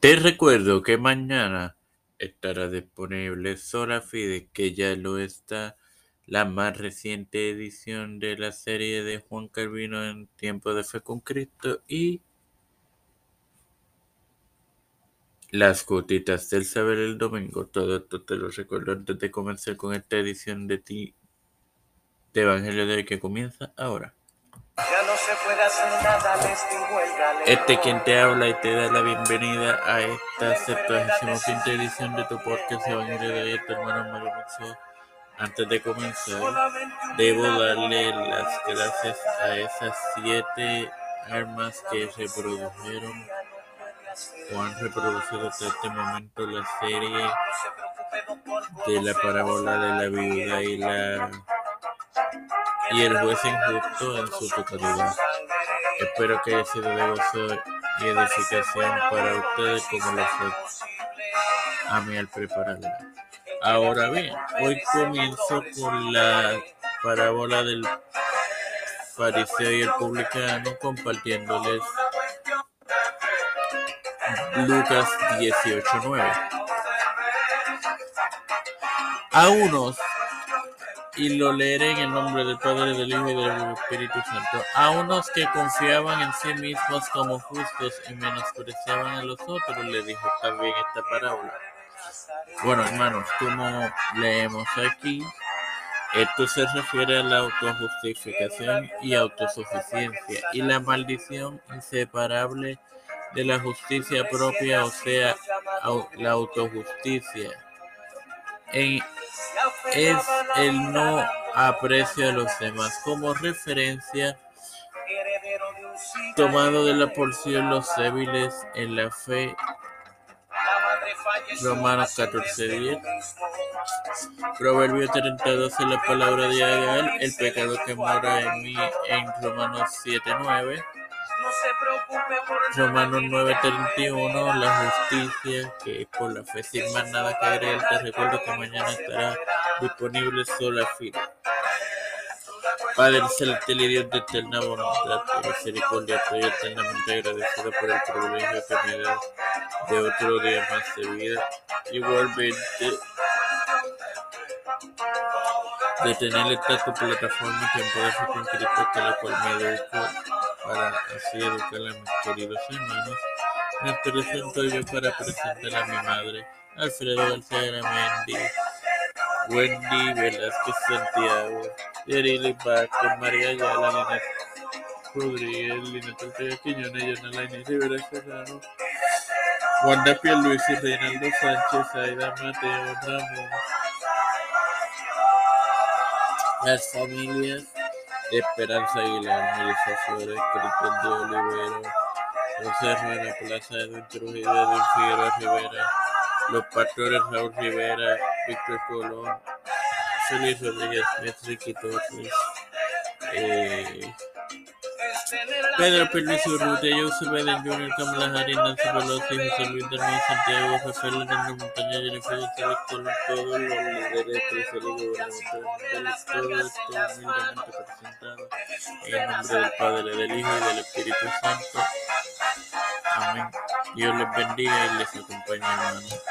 Te recuerdo que mañana estará disponible Sola Fide, que ya lo está, la más reciente edición de la serie de Juan Calvino en Tiempo de Fe con Cristo y Las gotitas del saber el domingo. Todo esto te lo recuerdo antes de comenzar con esta edición de ti de Evangelio de que comienza ahora. Ya no se puede hacer nada, les. Este quien te habla y te da la bienvenida a esta 75 edición de tu podcast Evangelio de tu hermano Mario. Antes de comenzar, debo darle las gracias a esas siete armas que reprodujeron o han reproducido hasta este momento la serie de la parábola de la viuda y la y el juez injusto en su totalidad. Espero que haya sido de gozo y edificación para ustedes como lo fue a mí al prepararla. Ahora bien, hoy comienzo con la parábola del fariseo y el publicano compartiéndoles Lucas 18:9. A unos y lo leeré en el nombre del Padre, del Hijo y del Espíritu Santo. A unos que confiaban en sí mismos como justos y menospreciaban a los otros, le dijo también esta parábola. Bueno, hermanos, como leemos aquí, esto se refiere a la autojustificación y autosuficiencia y la maldición inseparable de la justicia propia, o sea, la autojusticia. En es el no aprecio a los demás como referencia tomado de la porción los débiles en la fe. Romanos 14:10 Proverbio 32 en la palabra de Agal el pecado que mora en mí en Romanos 7:9 Romanos 9:31, la justicia que por la fe sin más nada que agregar, te recuerdo que mañana estará disponible sola fila. Padre celestial y Dios de eterna voluntad y misericordia, estoy eternamente agradecido por el privilegio que me das de otro día más de vida. Igualmente, de tener esta tu plataforma que puede ser con Cristo, que la cual me educo para así educar a mis queridos hermanos. Me presento yo para presentar a mi madre, Alfredo García Gramendi, Wendy Velázquez Santiago, Yerili Vázquez, María Ayala, Lina Rodríguez, Lina Tortega Quiñones, Yona Lainez Rivera Serrano, Wanda Luis y Reinaldo Sánchez, Aida Mateo, Ramón, las familias Esperanza Aguilar, Melissa Flores, Cristian de Olivero, José Rueda, Plaza Edwin Trujillo, Edwin Figueroa Rivera, los pastores Raúl Rivera, Víctor Colón, Félix Rodríguez Ricky Torres, eh, Pedro Pérez Urrutia, Joseph Biden Jr., Kamala Harris, Nancy Pelosi, José Luis del Mar Santiago, Rafael Hernández Montaña, Jennifer González Colón, todos los líderes empresarios gubernamentales, todo esto humildemente presentado en el nombre del Padre, del Hijo y del Espíritu Santo. Amén. Dios les bendiga y les acompañe, hermanos.